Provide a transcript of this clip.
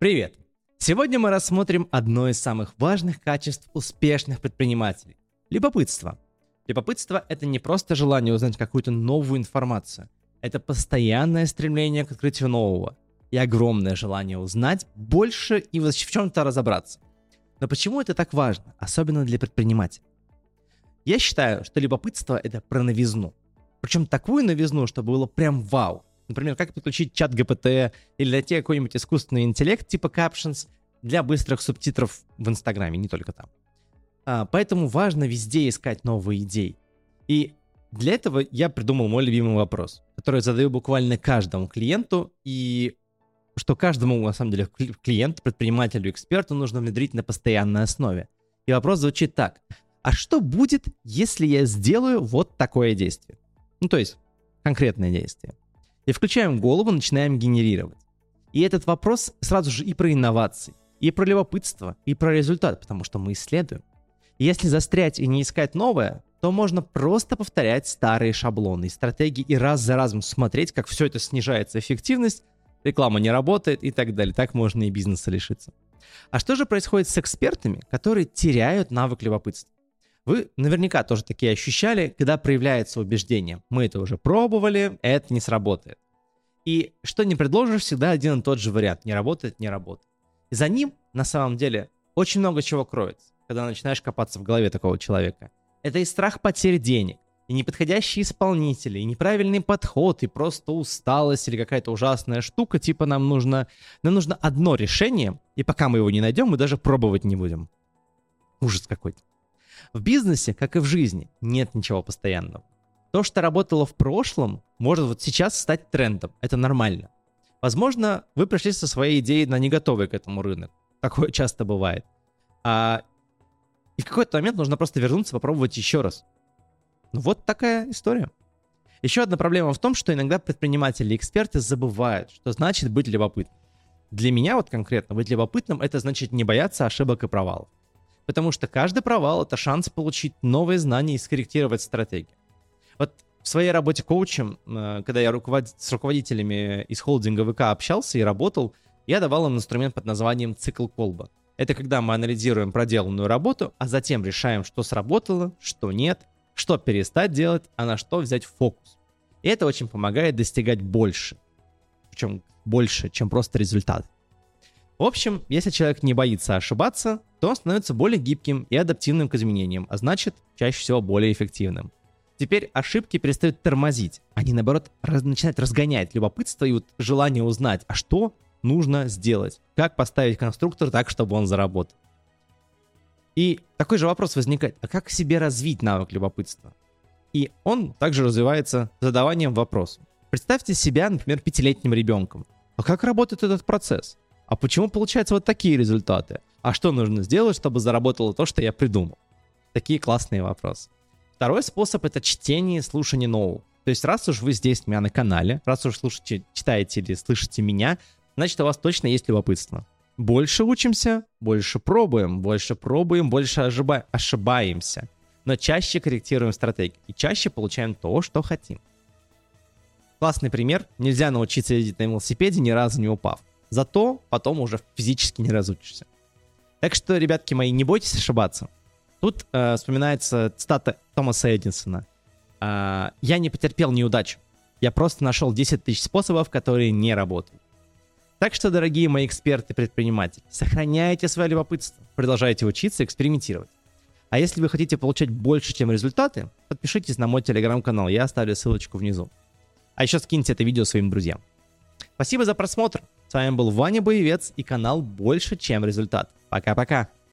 Привет! Сегодня мы рассмотрим одно из самых важных качеств успешных предпринимателей – любопытство. Любопытство – это не просто желание узнать какую-то новую информацию, это постоянное стремление к открытию нового и огромное желание узнать больше и в чем-то разобраться. Но почему это так важно, особенно для предпринимателей? Я считаю, что любопытство – это про новизну. Причем такую новизну, чтобы было прям вау – Например, как подключить чат ГПТ или найти какой-нибудь искусственный интеллект типа Captions для быстрых субтитров в Инстаграме, не только там. А, поэтому важно везде искать новые идеи. И для этого я придумал мой любимый вопрос, который задаю буквально каждому клиенту, и что каждому, на самом деле, клиенту, предпринимателю, эксперту нужно внедрить на постоянной основе. И вопрос звучит так. А что будет, если я сделаю вот такое действие? Ну, то есть, конкретное действие и включаем голову, начинаем генерировать. И этот вопрос сразу же и про инновации, и про любопытство, и про результат, потому что мы исследуем. Если застрять и не искать новое, то можно просто повторять старые шаблоны и стратегии и раз за разом смотреть, как все это снижается эффективность, реклама не работает и так далее. Так можно и бизнеса лишиться. А что же происходит с экспертами, которые теряют навык любопытства? Вы наверняка тоже такие ощущали, когда проявляется убеждение. Мы это уже пробовали, это не сработает. И что не предложишь, всегда один и тот же вариант. Не работает, не работает. И за ним, на самом деле, очень много чего кроется, когда начинаешь копаться в голове такого человека. Это и страх потери денег, и неподходящие исполнители, и неправильный подход, и просто усталость или какая-то ужасная штука, типа нам нужно, нам нужно одно решение, и пока мы его не найдем, мы даже пробовать не будем. Ужас какой-то. В бизнесе, как и в жизни, нет ничего постоянного. То, что работало в прошлом, может вот сейчас стать трендом. Это нормально. Возможно, вы пришли со своей идеей на не готовый к этому рынок. Такое часто бывает. А... И в какой-то момент нужно просто вернуться, попробовать еще раз. Ну вот такая история. Еще одна проблема в том, что иногда предприниматели и эксперты забывают, что значит быть любопытным. Для меня вот конкретно быть любопытным это значит не бояться ошибок и провалов. Потому что каждый провал — это шанс получить новые знания и скорректировать стратегию. Вот в своей работе коучем, э, когда я руковод... с руководителями из холдинга ВК общался и работал, я давал им инструмент под названием цикл колба. Это когда мы анализируем проделанную работу, а затем решаем, что сработало, что нет, что перестать делать, а на что взять фокус. И это очень помогает достигать больше. Причем больше, чем просто результат. В общем, если человек не боится ошибаться, то он становится более гибким и адаптивным к изменениям, а значит, чаще всего более эффективным. Теперь ошибки перестают тормозить. Они, наоборот, раз, начинают разгонять любопытство и вот желание узнать, а что нужно сделать? Как поставить конструктор так, чтобы он заработал? И такой же вопрос возникает, а как себе развить навык любопытства? И он также развивается задаванием вопросов. Представьте себя, например, пятилетним ребенком. А как работает этот процесс? А почему получаются вот такие результаты? А что нужно сделать, чтобы заработало то, что я придумал? Такие классные вопросы. Второй способ это чтение и слушание нового. То есть раз уж вы здесь у меня на канале, раз уж слушаете, читаете или слышите меня, значит у вас точно есть любопытство. Больше учимся, больше пробуем, больше пробуем, больше ошиба- ошибаемся. Но чаще корректируем стратегии и чаще получаем то, что хотим. Классный пример. Нельзя научиться ездить на велосипеде, ни разу не упав. Зато потом уже физически не разучишься. Так что, ребятки мои, не бойтесь ошибаться. Тут э, вспоминается цитата Томаса Эдисона. Э, «Я не потерпел неудачу. Я просто нашел 10 тысяч способов, которые не работают». Так что, дорогие мои эксперты-предприниматели, сохраняйте свое любопытство, продолжайте учиться, экспериментировать. А если вы хотите получать больше, чем результаты, подпишитесь на мой телеграм-канал, я оставлю ссылочку внизу. А еще скиньте это видео своим друзьям. Спасибо за просмотр. С вами был Ваня Боевец и канал «Больше, чем результат». Пока-пока.